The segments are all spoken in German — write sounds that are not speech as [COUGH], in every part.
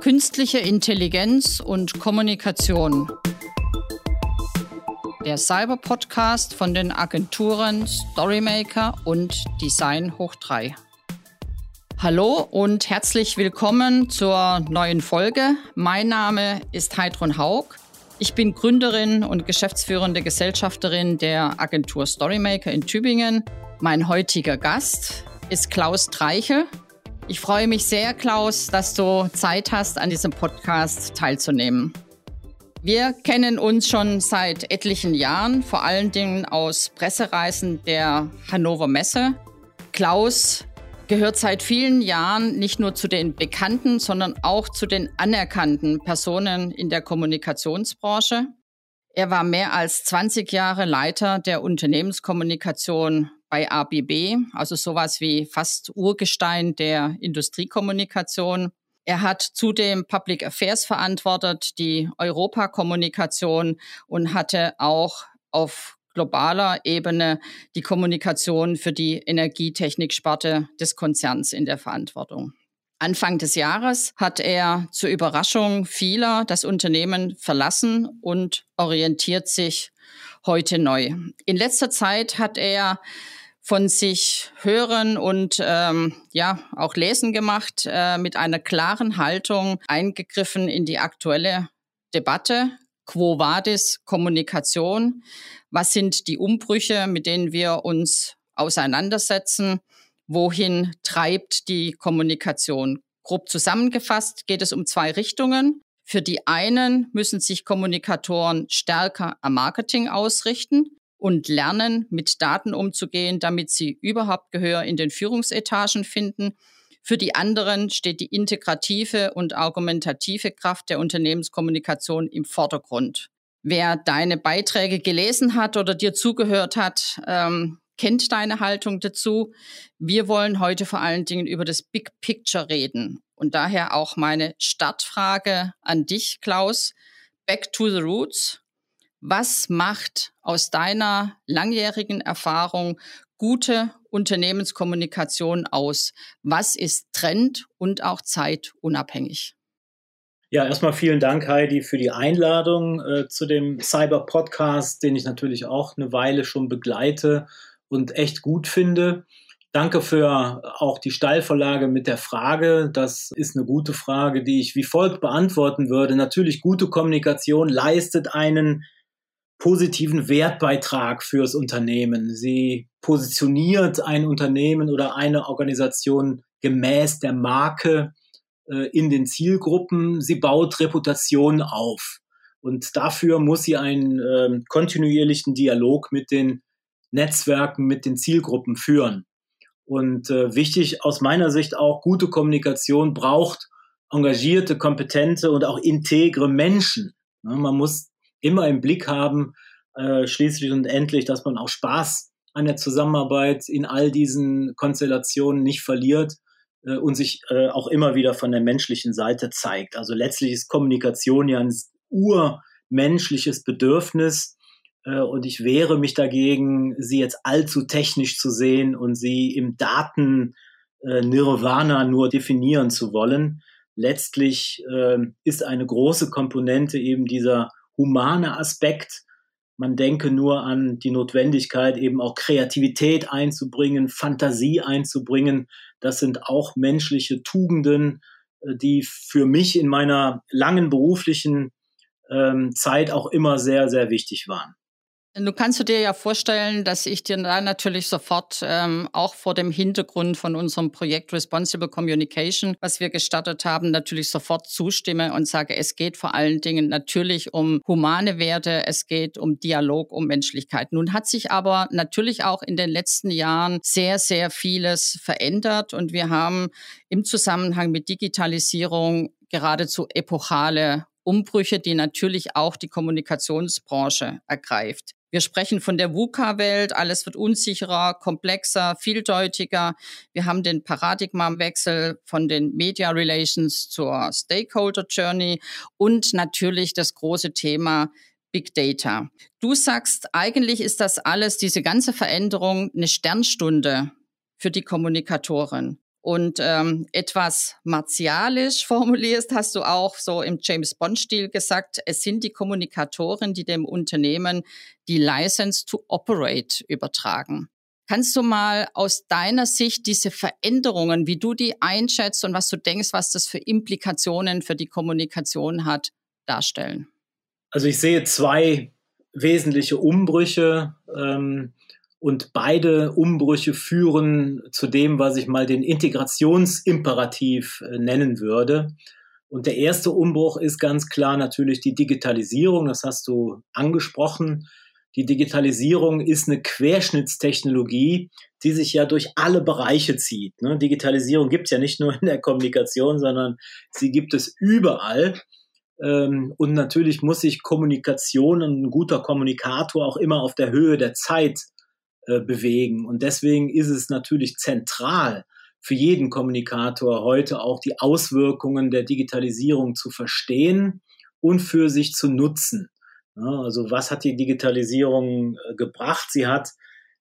Künstliche Intelligenz und Kommunikation. Der Cyber-Podcast von den Agenturen Storymaker und Design Hoch 3. Hallo und herzlich willkommen zur neuen Folge. Mein Name ist Heidrun Haug. Ich bin Gründerin und geschäftsführende Gesellschafterin der Agentur Storymaker in Tübingen. Mein heutiger Gast ist Klaus Treichel. Ich freue mich sehr, Klaus, dass du Zeit hast, an diesem Podcast teilzunehmen. Wir kennen uns schon seit etlichen Jahren, vor allen Dingen aus Pressereisen der Hannover Messe. Klaus gehört seit vielen Jahren nicht nur zu den bekannten, sondern auch zu den anerkannten Personen in der Kommunikationsbranche. Er war mehr als 20 Jahre Leiter der Unternehmenskommunikation bei ABB, also sowas wie fast Urgestein der Industriekommunikation. Er hat zudem Public Affairs verantwortet, die Europakommunikation und hatte auch auf globaler Ebene die Kommunikation für die Energietechniksparte des Konzerns in der Verantwortung. Anfang des Jahres hat er zur Überraschung vieler das Unternehmen verlassen und orientiert sich heute neu. In letzter Zeit hat er von sich hören und ähm, ja auch lesen gemacht, äh, mit einer klaren Haltung eingegriffen in die aktuelle Debatte. Quo vadis Kommunikation? Was sind die Umbrüche, mit denen wir uns auseinandersetzen? Wohin treibt die Kommunikation? Grob zusammengefasst geht es um zwei Richtungen. Für die einen müssen sich Kommunikatoren stärker am Marketing ausrichten und lernen, mit Daten umzugehen, damit sie überhaupt Gehör in den Führungsetagen finden. Für die anderen steht die integrative und argumentative Kraft der Unternehmenskommunikation im Vordergrund. Wer deine Beiträge gelesen hat oder dir zugehört hat, ähm, kennt deine Haltung dazu. Wir wollen heute vor allen Dingen über das Big Picture reden. Und daher auch meine Startfrage an dich, Klaus. Back to the Roots. Was macht aus deiner langjährigen Erfahrung gute Unternehmenskommunikation aus? Was ist Trend und auch zeitunabhängig? Ja, erstmal vielen Dank, Heidi, für die Einladung äh, zu dem Cyber-Podcast, den ich natürlich auch eine Weile schon begleite und echt gut finde. Danke für auch die Steilvorlage mit der Frage. Das ist eine gute Frage, die ich wie folgt beantworten würde. Natürlich, gute Kommunikation leistet einen positiven Wertbeitrag fürs Unternehmen. Sie positioniert ein Unternehmen oder eine Organisation gemäß der Marke äh, in den Zielgruppen. Sie baut Reputation auf. Und dafür muss sie einen äh, kontinuierlichen Dialog mit den Netzwerken, mit den Zielgruppen führen. Und äh, wichtig aus meiner Sicht auch, gute Kommunikation braucht engagierte, kompetente und auch integre Menschen. Ja, man muss immer im Blick haben, äh, schließlich und endlich, dass man auch Spaß an der Zusammenarbeit in all diesen Konstellationen nicht verliert äh, und sich äh, auch immer wieder von der menschlichen Seite zeigt. Also letztlich ist Kommunikation ja ein urmenschliches Bedürfnis äh, und ich wehre mich dagegen, sie jetzt allzu technisch zu sehen und sie im Daten äh, Nirvana nur definieren zu wollen. Letztlich äh, ist eine große Komponente eben dieser humane Aspekt. Man denke nur an die Notwendigkeit, eben auch Kreativität einzubringen, Fantasie einzubringen. Das sind auch menschliche Tugenden, äh, die für mich in meiner langen beruflichen ähm, Zeit auch immer sehr, sehr wichtig waren. Du kannst du dir ja vorstellen, dass ich dir da natürlich sofort ähm, auch vor dem Hintergrund von unserem Projekt Responsible Communication, was wir gestartet haben, natürlich sofort zustimme und sage, es geht vor allen Dingen natürlich um humane Werte, es geht um Dialog, um Menschlichkeit. Nun hat sich aber natürlich auch in den letzten Jahren sehr, sehr vieles verändert und wir haben im Zusammenhang mit Digitalisierung geradezu epochale Umbrüche, die natürlich auch die Kommunikationsbranche ergreift. Wir sprechen von der VUCA-Welt, alles wird unsicherer, komplexer, vieldeutiger. Wir haben den Paradigmawechsel von den Media Relations zur Stakeholder Journey und natürlich das große Thema Big Data. Du sagst, eigentlich ist das alles, diese ganze Veränderung, eine Sternstunde für die Kommunikatoren. Und ähm, etwas martialisch [LAUGHS] formulierst, hast du auch so im James Bond-Stil gesagt, es sind die Kommunikatoren, die dem Unternehmen die License to Operate übertragen. Kannst du mal aus deiner Sicht diese Veränderungen, wie du die einschätzt und was du denkst, was das für Implikationen für die Kommunikation hat, darstellen? Also ich sehe zwei wesentliche Umbrüche ähm, und beide Umbrüche führen zu dem, was ich mal den Integrationsimperativ äh, nennen würde. Und der erste Umbruch ist ganz klar natürlich die Digitalisierung, das hast du angesprochen. Die Digitalisierung ist eine Querschnittstechnologie, die sich ja durch alle Bereiche zieht. Ne? Digitalisierung gibt es ja nicht nur in der Kommunikation, sondern sie gibt es überall. Ähm, und natürlich muss sich Kommunikation und ein guter Kommunikator auch immer auf der Höhe der Zeit äh, bewegen. Und deswegen ist es natürlich zentral für jeden Kommunikator heute auch die Auswirkungen der Digitalisierung zu verstehen und für sich zu nutzen. Ja, also was hat die Digitalisierung äh, gebracht? Sie hat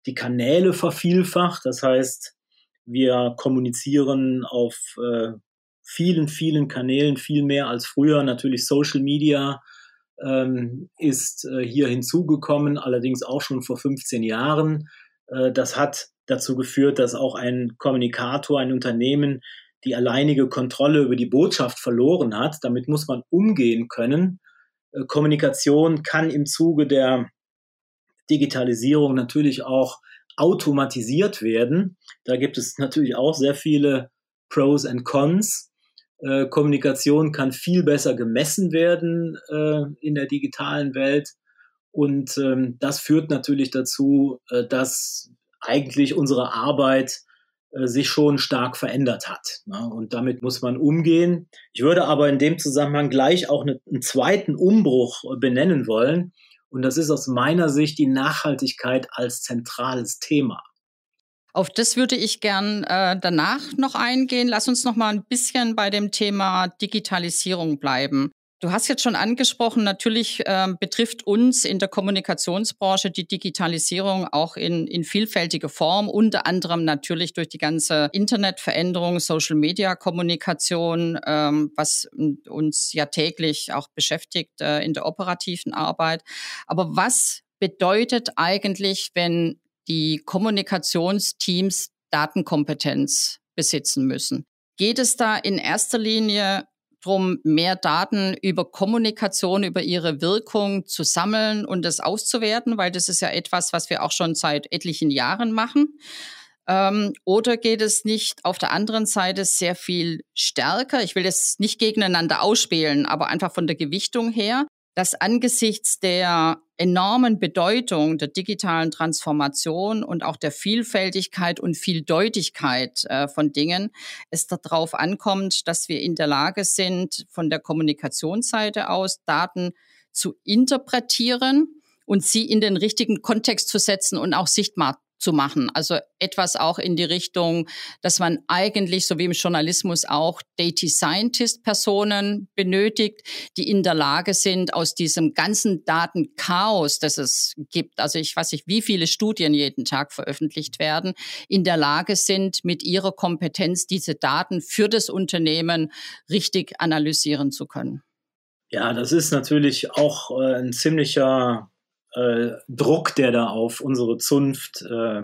die Kanäle vervielfacht. Das heißt, wir kommunizieren auf äh, vielen, vielen Kanälen viel mehr als früher. Natürlich Social Media ähm, ist äh, hier hinzugekommen, allerdings auch schon vor 15 Jahren. Äh, das hat dazu geführt, dass auch ein Kommunikator, ein Unternehmen die alleinige Kontrolle über die Botschaft verloren hat. Damit muss man umgehen können. Äh, Kommunikation kann im Zuge der Digitalisierung natürlich auch automatisiert werden. Da gibt es natürlich auch sehr viele Pros and Cons. Äh, Kommunikation kann viel besser gemessen werden äh, in der digitalen Welt. Und ähm, das führt natürlich dazu, äh, dass eigentlich unsere Arbeit äh, sich schon stark verändert hat. Ne? Und damit muss man umgehen. Ich würde aber in dem Zusammenhang gleich auch eine, einen zweiten Umbruch benennen wollen. Und das ist aus meiner Sicht die Nachhaltigkeit als zentrales Thema. Auf das würde ich gern äh, danach noch eingehen. Lass uns noch mal ein bisschen bei dem Thema Digitalisierung bleiben. Du hast jetzt schon angesprochen, natürlich äh, betrifft uns in der Kommunikationsbranche die Digitalisierung auch in, in vielfältige Form, unter anderem natürlich durch die ganze Internetveränderung, Social-Media-Kommunikation, ähm, was uns ja täglich auch beschäftigt äh, in der operativen Arbeit. Aber was bedeutet eigentlich, wenn die Kommunikationsteams Datenkompetenz besitzen müssen? Geht es da in erster Linie drum, mehr Daten über Kommunikation, über ihre Wirkung zu sammeln und das auszuwerten, weil das ist ja etwas, was wir auch schon seit etlichen Jahren machen. Ähm, oder geht es nicht auf der anderen Seite sehr viel stärker? Ich will das nicht gegeneinander ausspielen, aber einfach von der Gewichtung her, dass angesichts der enormen Bedeutung der digitalen Transformation und auch der Vielfältigkeit und Vieldeutigkeit äh, von Dingen es darauf ankommt, dass wir in der Lage sind, von der Kommunikationsseite aus Daten zu interpretieren und sie in den richtigen Kontext zu setzen und auch sichtbar zu machen. Also etwas auch in die Richtung, dass man eigentlich, so wie im Journalismus auch, Data Scientist Personen benötigt, die in der Lage sind, aus diesem ganzen Datenchaos, das es gibt, also ich weiß nicht, wie viele Studien jeden Tag veröffentlicht werden, in der Lage sind, mit ihrer Kompetenz diese Daten für das Unternehmen richtig analysieren zu können. Ja, das ist natürlich auch äh, ein ziemlicher äh, Druck, der da auf unsere Zunft äh,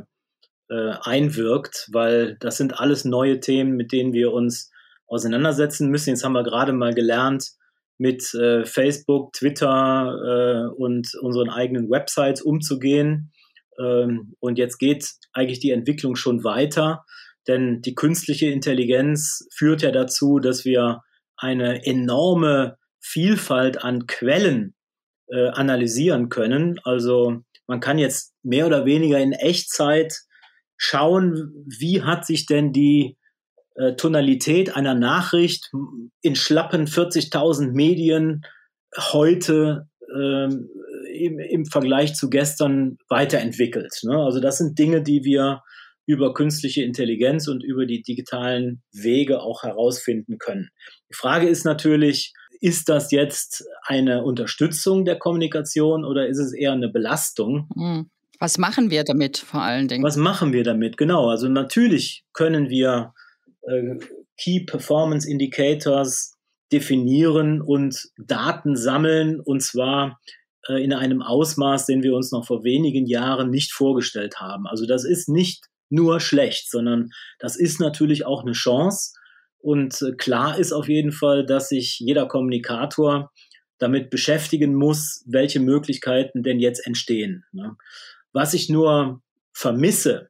äh, einwirkt, weil das sind alles neue Themen, mit denen wir uns auseinandersetzen müssen. Jetzt haben wir gerade mal gelernt, mit äh, Facebook, Twitter äh, und unseren eigenen Websites umzugehen. Ähm, und jetzt geht eigentlich die Entwicklung schon weiter, denn die künstliche Intelligenz führt ja dazu, dass wir eine enorme Vielfalt an Quellen äh, analysieren können. Also man kann jetzt mehr oder weniger in Echtzeit schauen, wie hat sich denn die äh, Tonalität einer Nachricht in schlappen 40.000 Medien heute äh, im, im, Vergleich zu gestern weiterentwickelt. Ne? Also das sind Dinge, die wir über künstliche Intelligenz und über die digitalen Wege auch herausfinden können. Die Frage ist natürlich, ist das jetzt eine Unterstützung der Kommunikation oder ist es eher eine Belastung? Hm. Was machen wir damit vor allen Dingen? Was machen wir damit? Genau. Also natürlich können wir äh, Key Performance Indicators definieren und Daten sammeln und zwar äh, in einem Ausmaß, den wir uns noch vor wenigen Jahren nicht vorgestellt haben. Also das ist nicht nur schlecht, sondern das ist natürlich auch eine Chance. Und äh, klar ist auf jeden Fall, dass sich jeder Kommunikator damit beschäftigen muss, welche Möglichkeiten denn jetzt entstehen. Ne? Was ich nur vermisse,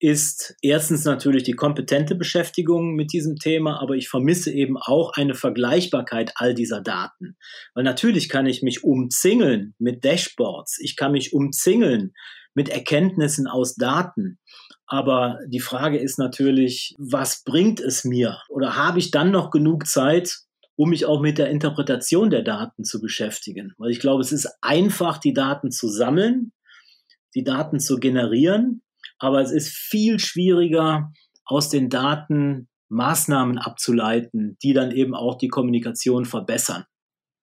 ist erstens natürlich die kompetente Beschäftigung mit diesem Thema, aber ich vermisse eben auch eine Vergleichbarkeit all dieser Daten. Weil natürlich kann ich mich umzingeln mit Dashboards, ich kann mich umzingeln mit Erkenntnissen aus Daten. Aber die Frage ist natürlich, was bringt es mir? Oder habe ich dann noch genug Zeit, um mich auch mit der Interpretation der Daten zu beschäftigen? Weil ich glaube, es ist einfach, die Daten zu sammeln, die Daten zu generieren aber es ist viel schwieriger, aus den Daten Maßnahmen abzuleiten, die dann eben auch die Kommunikation verbessern.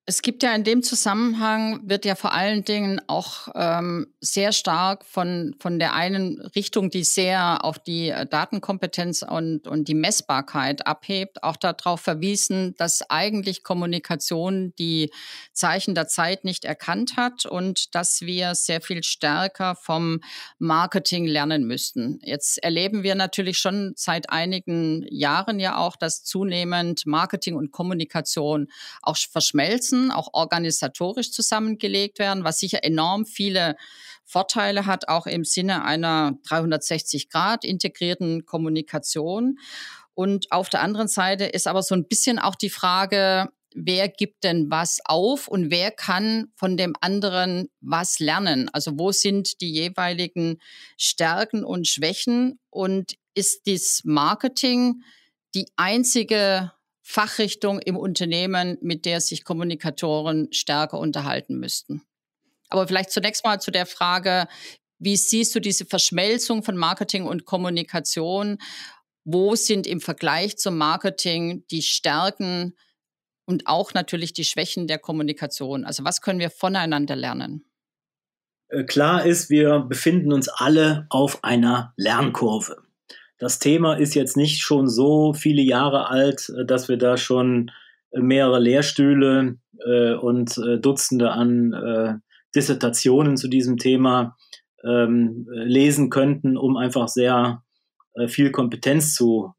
Es gibt ja in dem Zusammenhang, wird ja vor allen Dingen auch ähm, sehr stark von, von der einen Richtung, die sehr auf die äh, Datenkompetenz und, und die Messbarkeit abhebt, auch darauf verwiesen, dass eigentlich Kommunikation die Zeichen der Zeit nicht erkannt hat und dass wir sehr viel stärker vom Marketing lernen müssten. Jetzt erleben wir natürlich schon seit einigen Jahren ja auch, dass zunehmend Marketing und Kommunikation auch verschmelzen müssen, auch organisatorisch zusammengelegt werden, was sicher enorm viele Vorteile hat, auch im Sinne einer 360 Grad integrierten Kommunikation. Und auf der anderen Seite ist aber so ein bisschen auch die Frage, wer gibt denn was auf und wer kann von dem anderen was lernen? Also wo sind die jeweiligen Stärken und Schwächen und ist das Marketing die einzige Fachrichtung im Unternehmen, mit der sich Kommunikatoren stärker unterhalten müssten. Aber vielleicht zunächst mal zu der Frage, wie siehst du diese Verschmelzung von Marketing und Kommunikation? Wo sind im Vergleich zum Marketing die Stärken und auch natürlich die Schwächen der Kommunikation? Also was können wir voneinander lernen? Äh, klar ist, wir befinden uns alle auf einer Lernkurve das Thema ist jetzt nicht schon so viele Jahre alt, äh, dass wir da schon äh, mehrere Lehrstühle äh, und äh, Dutzende an äh, Dissertationen zu diesem Thema ähm, lesen könnten, um einfach sehr äh, viel Kompetenz zu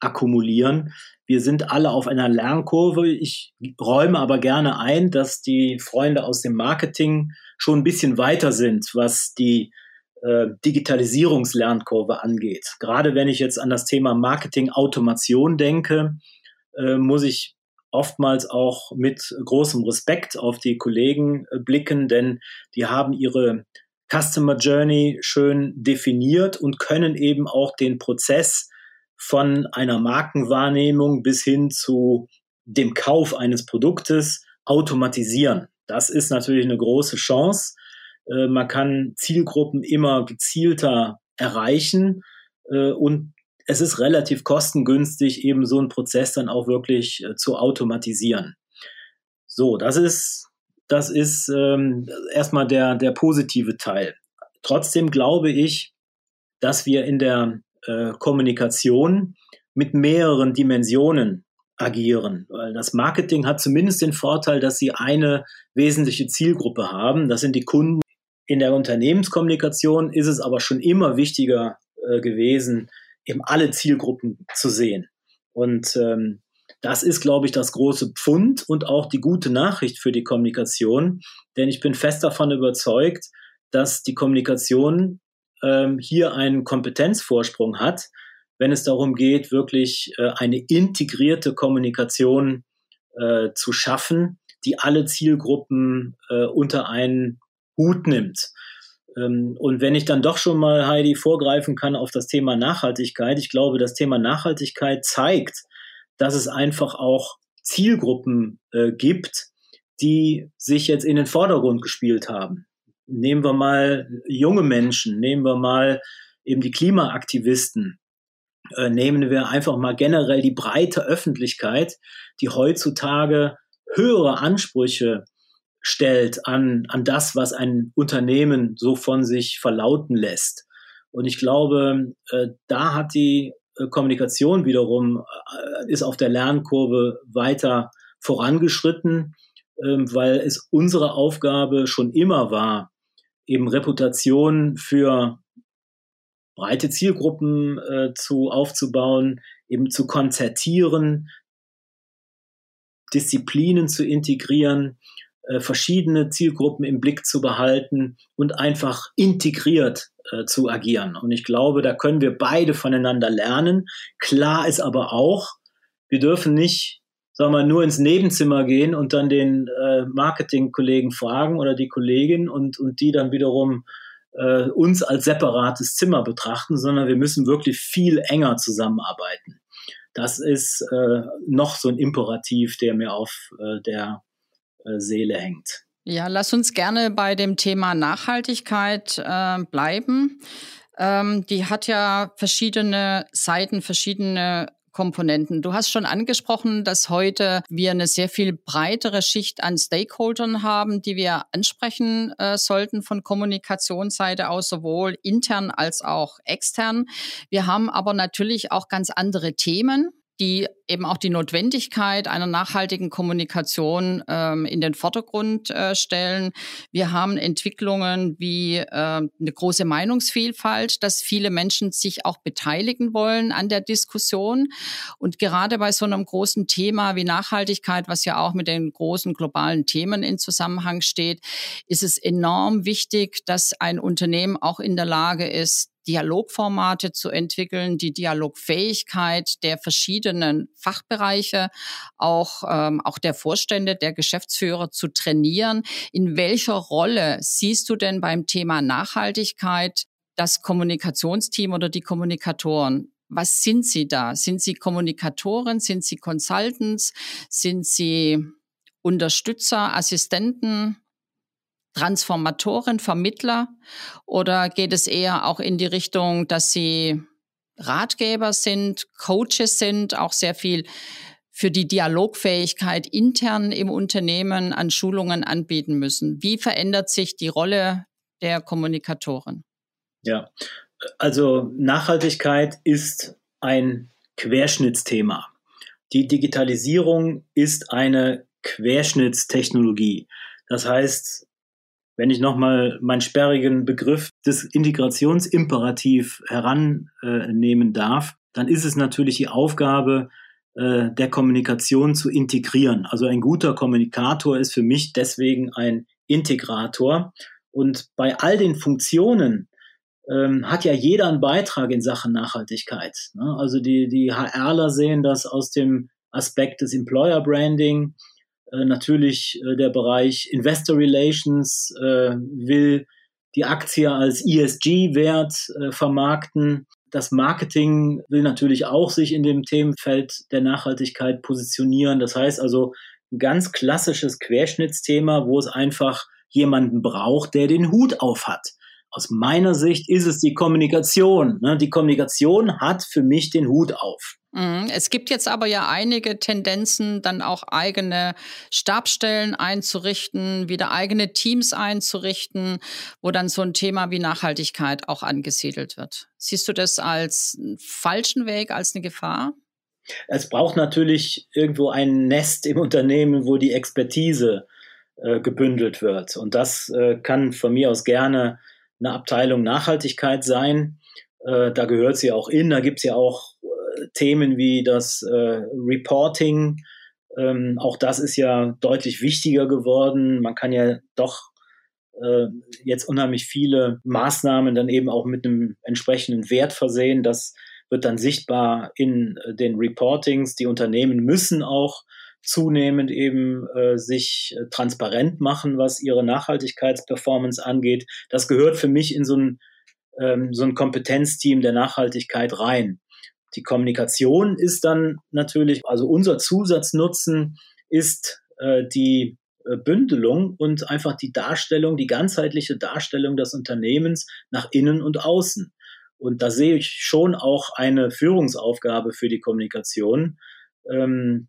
akkumulieren. Wir sind alle auf einer Lernkurve. Ich räume aber gerne ein, dass die Freunde aus dem Marketing schon ein bisschen weiter sind, was die äh, Digitalisierungslernkurve angeht. Gerade wenn ich jetzt an das Thema Marketing-Automation denke, äh, muss ich oftmals auch mit großem Respekt auf die Kollegen äh, blicken, denn die haben ihre Customer Journey schön definiert und können eben auch den Prozess von einer Markenwahrnehmung bis hin zu dem Kauf eines Produktes automatisieren. Das ist natürlich eine große Chance. Äh, man kann Zielgruppen immer gezielter erreichen äh, und es ist relativ kostengünstig, eben so einen Prozess dann auch wirklich äh, zu automatisieren. So, das ist, das ist ähm, erstmal der, der positive Teil. Trotzdem glaube ich, dass wir in der äh, Kommunikation mit mehreren Dimensionen agieren. Weil das Marketing hat zumindest den Vorteil, dass sie eine wesentliche Zielgruppe haben. Das sind die Kunden, in der Unternehmenskommunikation ist es aber schon immer wichtiger äh, gewesen, eben alle Zielgruppen zu sehen. Und ähm, das ist, glaube ich, das große Pfund und auch die gute Nachricht für die Kommunikation. Denn ich bin fest davon überzeugt, dass die Kommunikation ähm, hier einen Kompetenzvorsprung hat, wenn es darum geht, wirklich äh, eine integrierte Kommunikation äh, zu schaffen, die alle Zielgruppen äh, unter einen Hut nimmt. Ähm, und wenn ich dann doch schon mal, Heidi, vorgreifen kann auf das Thema Nachhaltigkeit, ich glaube, das Thema Nachhaltigkeit zeigt, dass es einfach auch Zielgruppen äh, gibt, die sich jetzt in den Vordergrund gespielt haben. Nehmen wir mal junge Menschen, nehmen wir mal eben die Klimaaktivisten, äh, nehmen wir einfach mal generell die breite Öffentlichkeit, die heutzutage höhere Ansprüche stellt an, an das, was ein Unternehmen so von sich verlauten lässt. Und ich glaube, äh, da hat die äh, Kommunikation wiederum äh, ist auf der Lernkurve weiter vorangeschritten, ähm, weil es unsere Aufgabe schon immer war, eben Reputation für breite Zielgruppen äh, zu aufzubauen, eben zu konzertieren, Disziplinen zu integrieren, äh, verschiedene Zielgruppen im Blick zu behalten und einfach integriert äh, zu agieren. Und ich glaube, da können wir beide voneinander lernen. Klar ist aber auch, wir dürfen nicht, sagen wir, nur ins Nebenzimmer gehen und dann den äh, Marketingkollegen fragen oder die Kollegin und, und die dann wiederum uns als separates Zimmer betrachten, sondern wir müssen wirklich viel enger zusammenarbeiten. Das ist äh, noch so ein Imperativ, der mir auf äh, der Seele hängt. Ja, lass uns gerne bei dem Thema Nachhaltigkeit äh, bleiben. Ähm, die hat ja verschiedene Seiten, verschiedene Komponenten. Du hast schon angesprochen, dass heute wir eine sehr viel breitere Schicht an Stakeholdern haben, die wir ansprechen äh, sollten von Kommunikationsseite aus, sowohl intern als auch extern. Wir haben aber natürlich auch ganz andere Themen die eben auch die Notwendigkeit einer nachhaltigen Kommunikation ähm, in den Vordergrund äh, stellen. Wir haben Entwicklungen wie äh, eine große Meinungsvielfalt, dass viele Menschen sich auch beteiligen wollen an der Diskussion. Und gerade bei so einem großen Thema wie Nachhaltigkeit, was ja auch mit den großen globalen Themen in Zusammenhang steht, ist es enorm wichtig, dass ein Unternehmen auch in der Lage ist, Dialogformate zu entwickeln, die Dialogfähigkeit der verschiedenen Fachbereiche, auch, ähm, auch der Vorstände, der Geschäftsführer zu trainieren. In welcher Rolle siehst du denn beim Thema Nachhaltigkeit das Kommunikationsteam oder die Kommunikatoren? Was sind sie da? Sind sie Kommunikatoren? Sind sie Consultants? Sind sie Unterstützer, Assistenten? Transformatoren, Vermittler? Oder geht es eher auch in die Richtung, dass Sie Ratgeber sind, Coaches sind, auch sehr viel für die Dialogfähigkeit intern im Unternehmen an Schulungen anbieten müssen? Wie verändert sich die Rolle der Kommunikatoren? Ja, also Nachhaltigkeit ist ein Querschnittsthema. Die Digitalisierung ist eine Querschnittstechnologie. Das heißt, wenn ich nochmal meinen sperrigen Begriff des Integrationsimperativ herannehmen darf, dann ist es natürlich die Aufgabe äh, der Kommunikation zu integrieren. Also ein guter Kommunikator ist für mich deswegen ein Integrator. Und bei all den Funktionen ähm, hat ja jeder einen Beitrag in Sachen Nachhaltigkeit. Ne? Also die, die HRler sehen das aus dem Aspekt des Employer Branding. Äh, natürlich äh, der Bereich Investor Relations äh, will die Aktie als ESG-Wert äh, vermarkten. Das Marketing will natürlich auch sich in dem Themenfeld der Nachhaltigkeit positionieren. Das heißt also ein ganz klassisches Querschnittsthema, wo es einfach jemanden braucht, der den Hut auf hat. Aus meiner Sicht ist es die Kommunikation. Ne? Die Kommunikation hat für mich den Hut auf. Mhm. Es gibt jetzt aber ja einige Tendenzen, dann auch eigene Stabstellen einzurichten, wieder eigene Teams einzurichten, wo dann so ein Thema wie Nachhaltigkeit auch angesiedelt wird. Siehst du das als falschen Weg, als eine Gefahr? Es braucht natürlich irgendwo ein Nest im Unternehmen, wo die Expertise äh, gebündelt wird. Und das äh, kann von mir aus gerne eine Abteilung Nachhaltigkeit sein. Äh, da gehört sie auch in. Da gibt es ja auch Themen wie das äh, Reporting. Ähm, auch das ist ja deutlich wichtiger geworden. Man kann ja doch äh, jetzt unheimlich viele Maßnahmen dann eben auch mit einem entsprechenden Wert versehen. Das wird dann sichtbar in äh, den Reportings. Die Unternehmen müssen auch zunehmend eben äh, sich äh, transparent machen, was ihre Nachhaltigkeitsperformance angeht. Das gehört für mich in so ein, ähm, so ein Kompetenzteam der Nachhaltigkeit rein. Die Kommunikation ist dann natürlich, also unser Zusatznutzen ist äh, die äh, Bündelung und einfach die Darstellung, die ganzheitliche Darstellung des Unternehmens nach innen und außen. Und da sehe ich schon auch eine Führungsaufgabe für die Kommunikation. Ähm,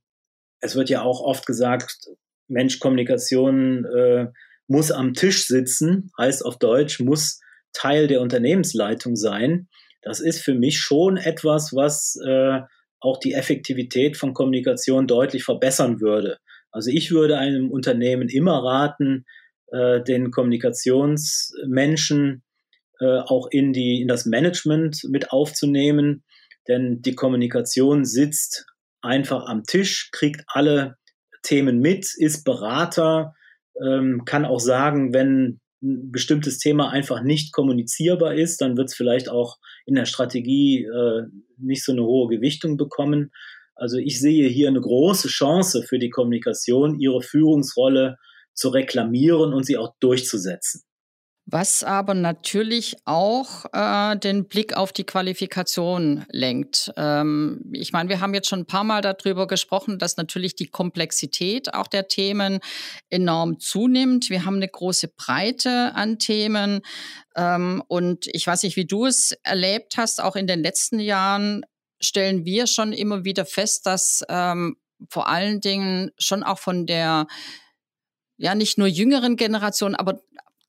es wird ja auch oft gesagt, Mensch, Kommunikation äh, muss am Tisch sitzen, heißt auf Deutsch, muss Teil der Unternehmensleitung sein. Das ist für mich schon etwas, was äh, auch die Effektivität von Kommunikation deutlich verbessern würde. Also ich würde einem Unternehmen immer raten, äh, den Kommunikationsmenschen äh, auch in die in das Management mit aufzunehmen, denn die Kommunikation sitzt einfach am Tisch, kriegt alle Themen mit, ist Berater, ähm, kann auch sagen, wenn ein bestimmtes Thema einfach nicht kommunizierbar ist, dann wird es vielleicht auch in der Strategie äh, nicht so eine hohe Gewichtung bekommen. Also ich sehe hier eine große Chance für die Kommunikation, ihre Führungsrolle zu reklamieren und sie auch durchzusetzen was aber natürlich auch äh, den Blick auf die Qualifikation lenkt. Ähm, ich meine, wir haben jetzt schon ein paar Mal darüber gesprochen, dass natürlich die Komplexität auch der Themen enorm zunimmt. Wir haben eine große Breite an Themen. Ähm, und ich weiß nicht, wie du es erlebt hast, auch in den letzten Jahren stellen wir schon immer wieder fest, dass ähm, vor allen Dingen schon auch von der ja nicht nur jüngeren Generation, aber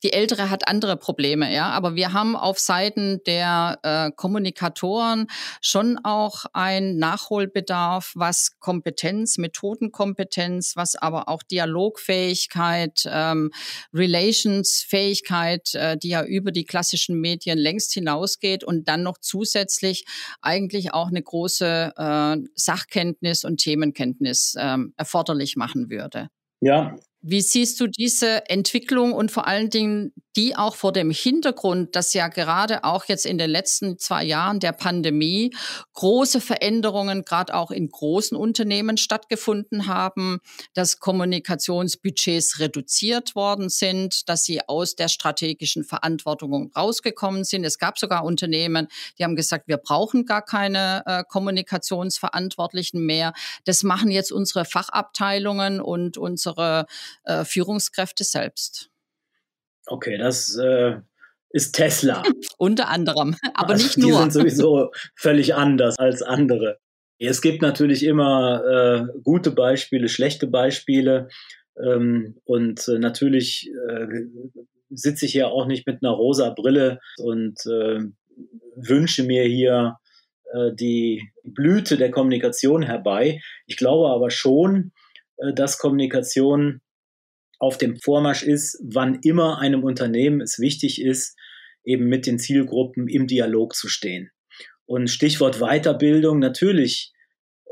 die Ältere hat andere Probleme, ja. Aber wir haben auf Seiten der äh, Kommunikatoren schon auch ein Nachholbedarf, was Kompetenz, Methodenkompetenz, was aber auch Dialogfähigkeit, ähm, Relationsfähigkeit, äh, die ja über die klassischen Medien längst hinausgeht und dann noch zusätzlich eigentlich auch eine große äh, Sachkenntnis und Themenkenntnis ähm, erforderlich machen würde. Ja, wie siehst du diese Entwicklung und vor allen Dingen die auch vor dem Hintergrund, dass ja gerade auch jetzt in den letzten zwei Jahren der Pandemie große Veränderungen gerade auch in großen Unternehmen stattgefunden haben, dass Kommunikationsbudgets reduziert worden sind, dass sie aus der strategischen Verantwortung rausgekommen sind. Es gab sogar Unternehmen, die haben gesagt, wir brauchen gar keine äh, Kommunikationsverantwortlichen mehr. Das machen jetzt unsere Fachabteilungen und unsere äh, Führungskräfte selbst. Okay, das äh, ist Tesla. [LAUGHS] Unter anderem, [LAUGHS] aber also nicht nur. Die sind sowieso [LAUGHS] völlig anders als andere. Es gibt natürlich immer äh, gute Beispiele, schlechte Beispiele. Ähm, und äh, natürlich äh, sitze ich hier auch nicht mit einer rosa Brille und äh, wünsche mir hier äh, die Blüte der Kommunikation herbei. Ich glaube aber schon, äh, dass Kommunikation auf dem Vormarsch ist, wann immer einem Unternehmen es wichtig ist, eben mit den Zielgruppen im Dialog zu stehen. Und Stichwort Weiterbildung, natürlich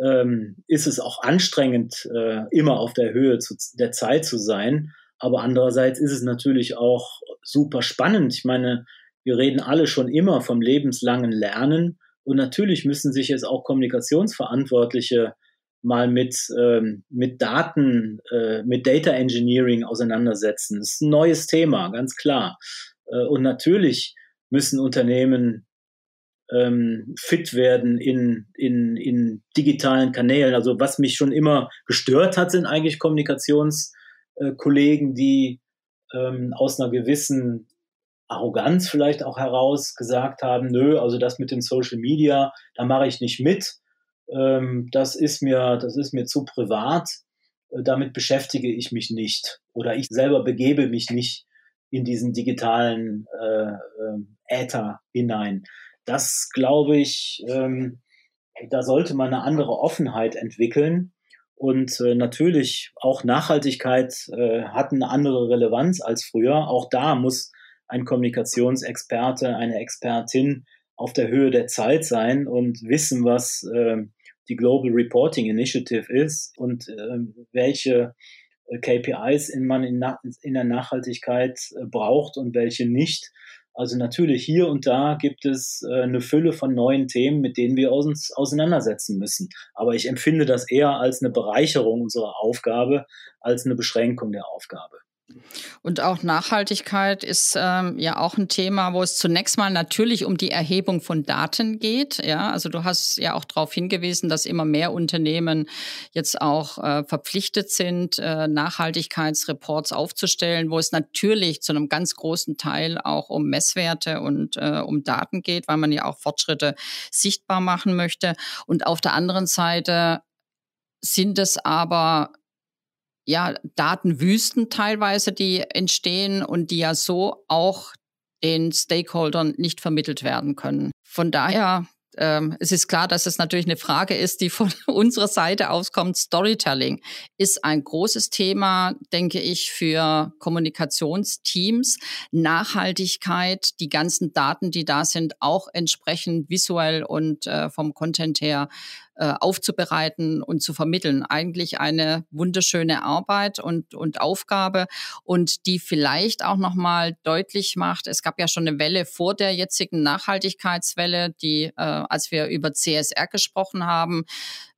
ähm, ist es auch anstrengend, äh, immer auf der Höhe zu, der Zeit zu sein. Aber andererseits ist es natürlich auch super spannend. Ich meine, wir reden alle schon immer vom lebenslangen Lernen. Und natürlich müssen sich jetzt auch Kommunikationsverantwortliche mal mit, ähm, mit Daten, äh, mit Data Engineering auseinandersetzen. Das ist ein neues Thema, ganz klar. Äh, und natürlich müssen Unternehmen ähm, fit werden in, in, in digitalen Kanälen. Also was mich schon immer gestört hat, sind eigentlich Kommunikationskollegen, die ähm, aus einer gewissen Arroganz vielleicht auch heraus gesagt haben, nö, also das mit den Social Media, da mache ich nicht mit ähm, das ist mir, das ist mir zu privat, äh, damit beschäftige ich mich nicht oder ich selber begebe mich nicht in diesen digitalen äh, äh, Äther hinein. Das glaube ich, ähm, da sollte man eine andere Offenheit entwickeln. Und äh, natürlich auch Nachhaltigkeit äh, hat eine andere Relevanz als früher. Auch da muss ein Kommunikationsexperte, eine Expertin auf der Höhe der Zeit sein und wissen, was äh, die Global Reporting Initiative ist und äh, welche KPIs in man in, in der Nachhaltigkeit äh, braucht und welche nicht. Also natürlich hier und da gibt es äh, eine Fülle von neuen Themen, mit denen wir uns auseinandersetzen müssen. Aber ich empfinde das eher als eine Bereicherung unserer Aufgabe als eine Beschränkung der Aufgabe. Und auch Nachhaltigkeit ist ähm, ja auch ein Thema, wo es zunächst mal natürlich um die Erhebung von Daten geht. Ja, also du hast ja auch darauf hingewiesen, dass immer mehr Unternehmen jetzt auch äh, verpflichtet sind, äh, Nachhaltigkeitsreports aufzustellen, wo es natürlich zu einem ganz großen Teil auch um Messwerte und äh, um Daten geht, weil man ja auch Fortschritte sichtbar machen möchte. Und auf der anderen Seite sind es aber ja, Datenwüsten teilweise, die entstehen und die ja so auch den Stakeholdern nicht vermittelt werden können. Von daher ähm, es ist klar, dass es natürlich eine Frage ist, die von [LAUGHS] unserer Seite auskommt. Storytelling ist ein großes Thema, denke ich, für Kommunikationsteams. Nachhaltigkeit, die ganzen Daten, die da sind, auch entsprechend visuell und äh, vom Content her äh, aufzubereiten und zu vermitteln. Eigentlich eine wunderschöne Arbeit und, und Aufgabe und die vielleicht auch nochmal deutlich macht, es gab ja schon eine Welle vor der jetzigen Nachhaltigkeitswelle, die, äh, als wir über CSR gesprochen haben,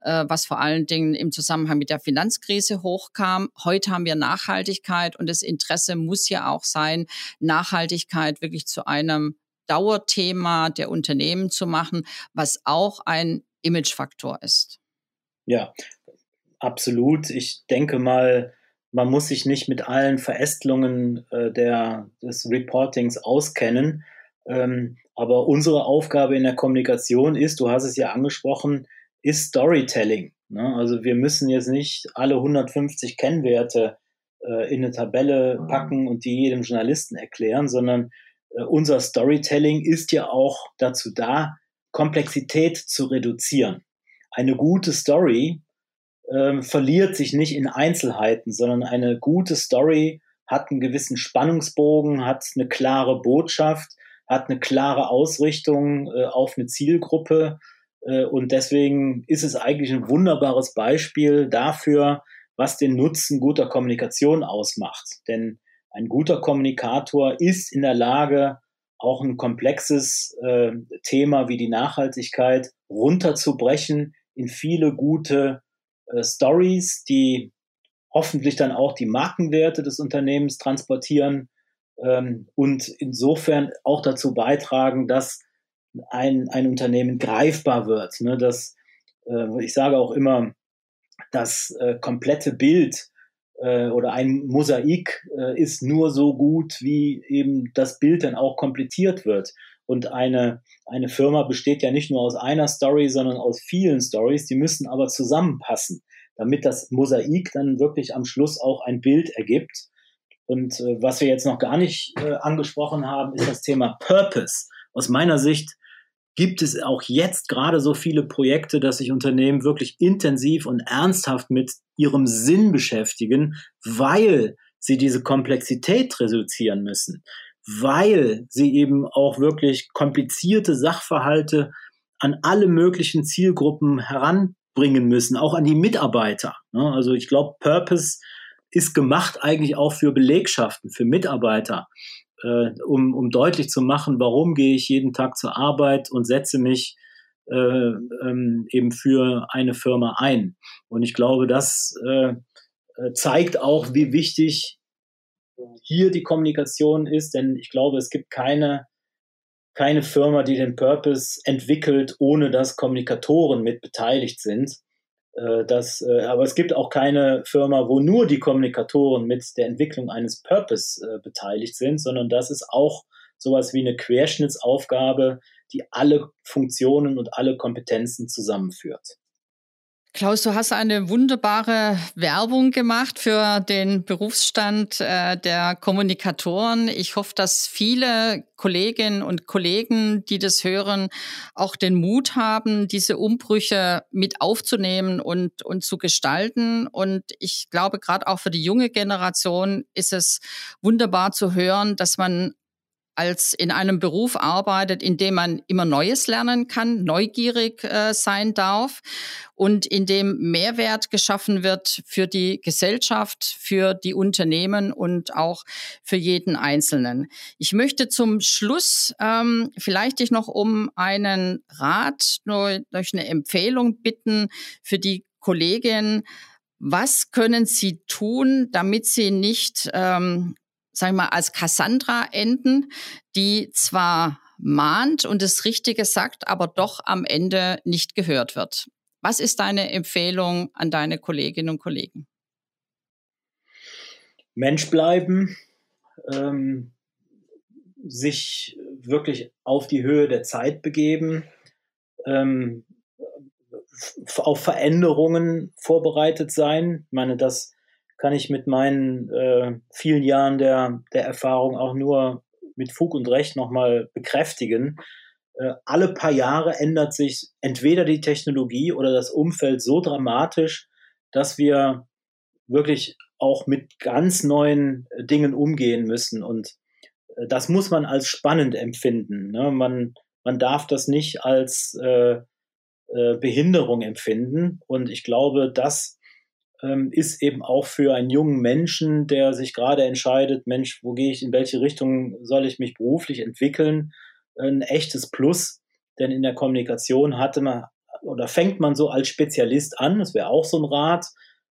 äh, was vor allen Dingen im Zusammenhang mit der Finanzkrise hochkam. Heute haben wir Nachhaltigkeit und das Interesse muss ja auch sein, Nachhaltigkeit wirklich zu einem Dauerthema der Unternehmen zu machen, was auch ein Imagefaktor ist. Ja, absolut. Ich denke mal, man muss sich nicht mit allen Verästelungen äh, der, des Reportings auskennen. Ähm, aber unsere Aufgabe in der Kommunikation ist, du hast es ja angesprochen, ist Storytelling. Ne? Also wir müssen jetzt nicht alle 150 Kennwerte äh, in eine Tabelle packen und die jedem Journalisten erklären, sondern äh, unser Storytelling ist ja auch dazu da, Komplexität zu reduzieren. Eine gute Story ähm, verliert sich nicht in Einzelheiten, sondern eine gute Story hat einen gewissen Spannungsbogen, hat eine klare Botschaft, hat eine klare Ausrichtung äh, auf eine Zielgruppe. Äh, und deswegen ist es eigentlich ein wunderbares Beispiel dafür, was den Nutzen guter Kommunikation ausmacht. Denn ein guter Kommunikator ist in der Lage, auch ein komplexes äh, Thema wie die Nachhaltigkeit runterzubrechen in viele gute äh, Stories, die hoffentlich dann auch die Markenwerte des Unternehmens transportieren ähm, und insofern auch dazu beitragen, dass ein, ein Unternehmen greifbar wird. Ne? Dass, äh, ich sage auch immer, das äh, komplette Bild oder ein Mosaik äh, ist nur so gut, wie eben das Bild dann auch komplettiert wird. Und eine, eine Firma besteht ja nicht nur aus einer Story, sondern aus vielen Stories, die müssen aber zusammenpassen, damit das Mosaik dann wirklich am Schluss auch ein Bild ergibt. Und äh, was wir jetzt noch gar nicht äh, angesprochen haben, ist das Thema Purpose. Aus meiner Sicht gibt es auch jetzt gerade so viele Projekte, dass sich Unternehmen wirklich intensiv und ernsthaft mit ihrem Sinn beschäftigen, weil sie diese Komplexität reduzieren müssen, weil sie eben auch wirklich komplizierte Sachverhalte an alle möglichen Zielgruppen heranbringen müssen, auch an die Mitarbeiter. Ne? Also ich glaube, Purpose ist gemacht eigentlich auch für Belegschaften, für Mitarbeiter äh, um, um deutlich zu machen, warum gehe ich jeden Tag zur Arbeit und setze mich äh, ähm, eben für eine Firma ein. Und ich glaube, das äh, äh, zeigt auch, wie wichtig hier die Kommunikation ist, denn ich glaube, es gibt keine, keine Firma, die den Purpose entwickelt, ohne dass Kommunikatoren mit beteiligt sind. Äh, das, äh, aber es gibt auch keine Firma, wo nur die Kommunikatoren mit der Entwicklung eines Purpose äh, beteiligt sind, sondern das ist auch sowas wie eine Querschnittsaufgabe, die alle Funktionen und alle Kompetenzen zusammenführt. Klaus, du hast eine wunderbare Werbung gemacht für den Berufsstand äh, der Kommunikatoren. Ich hoffe, dass viele Kolleginnen und Kollegen, die das hören, auch den Mut haben, diese Umbrüche mit aufzunehmen und, und zu gestalten. Und ich glaube, gerade auch für die junge Generation ist es wunderbar zu hören, dass man als in einem Beruf arbeitet, in dem man immer Neues lernen kann, neugierig äh, sein darf und in dem Mehrwert geschaffen wird für die Gesellschaft, für die Unternehmen und auch für jeden Einzelnen. Ich möchte zum Schluss ähm, vielleicht dich noch um einen Rat, nur durch eine Empfehlung bitten für die Kollegin, was können Sie tun, damit Sie nicht ähm, sagen wir mal, als Cassandra enden, die zwar mahnt und das Richtige sagt, aber doch am Ende nicht gehört wird. Was ist deine Empfehlung an deine Kolleginnen und Kollegen? Mensch bleiben, ähm, sich wirklich auf die Höhe der Zeit begeben, ähm, auf Veränderungen vorbereitet sein. Ich meine, das kann ich mit meinen äh, vielen Jahren der, der Erfahrung auch nur mit Fug und Recht nochmal bekräftigen. Äh, alle paar Jahre ändert sich entweder die Technologie oder das Umfeld so dramatisch, dass wir wirklich auch mit ganz neuen Dingen umgehen müssen. Und äh, das muss man als spannend empfinden. Ne? Man, man darf das nicht als äh, äh, Behinderung empfinden. Und ich glaube, das ähm, ist eben auch für einen jungen Menschen, der sich gerade entscheidet, Mensch, wo gehe ich, in welche Richtung soll ich mich beruflich entwickeln, ein echtes Plus. Denn in der Kommunikation hatte man oder fängt man so als Spezialist an, das wäre auch so ein Rat,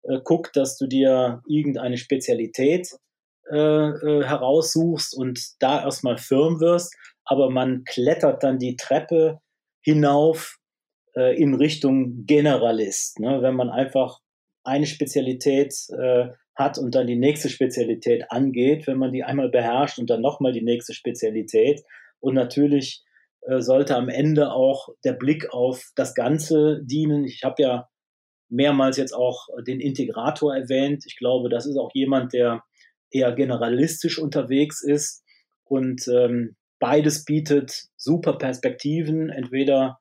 äh, guck, dass du dir irgendeine Spezialität äh, äh, heraussuchst und da erstmal firm wirst, aber man klettert dann die Treppe hinauf äh, in Richtung Generalist. Ne? Wenn man einfach eine Spezialität äh, hat und dann die nächste Spezialität angeht, wenn man die einmal beherrscht und dann nochmal die nächste Spezialität. Und natürlich äh, sollte am Ende auch der Blick auf das Ganze dienen. Ich habe ja mehrmals jetzt auch den Integrator erwähnt. Ich glaube, das ist auch jemand, der eher generalistisch unterwegs ist und ähm, beides bietet super Perspektiven, entweder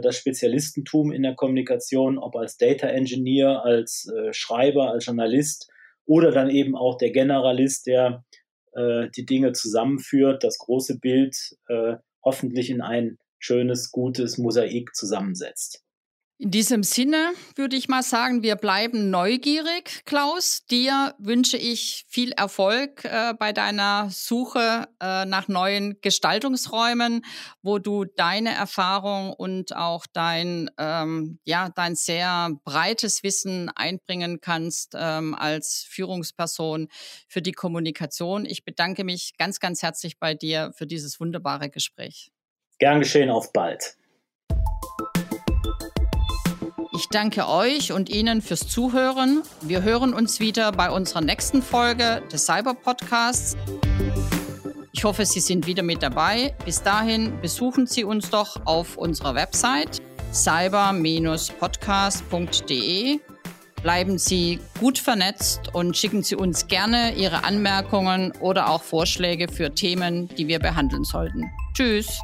das Spezialistentum in der Kommunikation, ob als Data Engineer, als äh, Schreiber, als Journalist oder dann eben auch der Generalist, der äh, die Dinge zusammenführt, das große Bild äh, hoffentlich in ein schönes, gutes Mosaik zusammensetzt. In diesem Sinne würde ich mal sagen, wir bleiben neugierig, Klaus. Dir wünsche ich viel Erfolg äh, bei deiner Suche äh, nach neuen Gestaltungsräumen, wo du deine Erfahrung und auch dein, ähm, ja, dein sehr breites Wissen einbringen kannst ähm, als Führungsperson für die Kommunikation. Ich bedanke mich ganz, ganz herzlich bei dir für dieses wunderbare Gespräch. Gern geschehen, auf bald. Ich danke euch und Ihnen fürs Zuhören. Wir hören uns wieder bei unserer nächsten Folge des Cyber Podcasts. Ich hoffe, Sie sind wieder mit dabei. Bis dahin besuchen Sie uns doch auf unserer Website cyber-podcast.de. Bleiben Sie gut vernetzt und schicken Sie uns gerne Ihre Anmerkungen oder auch Vorschläge für Themen, die wir behandeln sollten. Tschüss.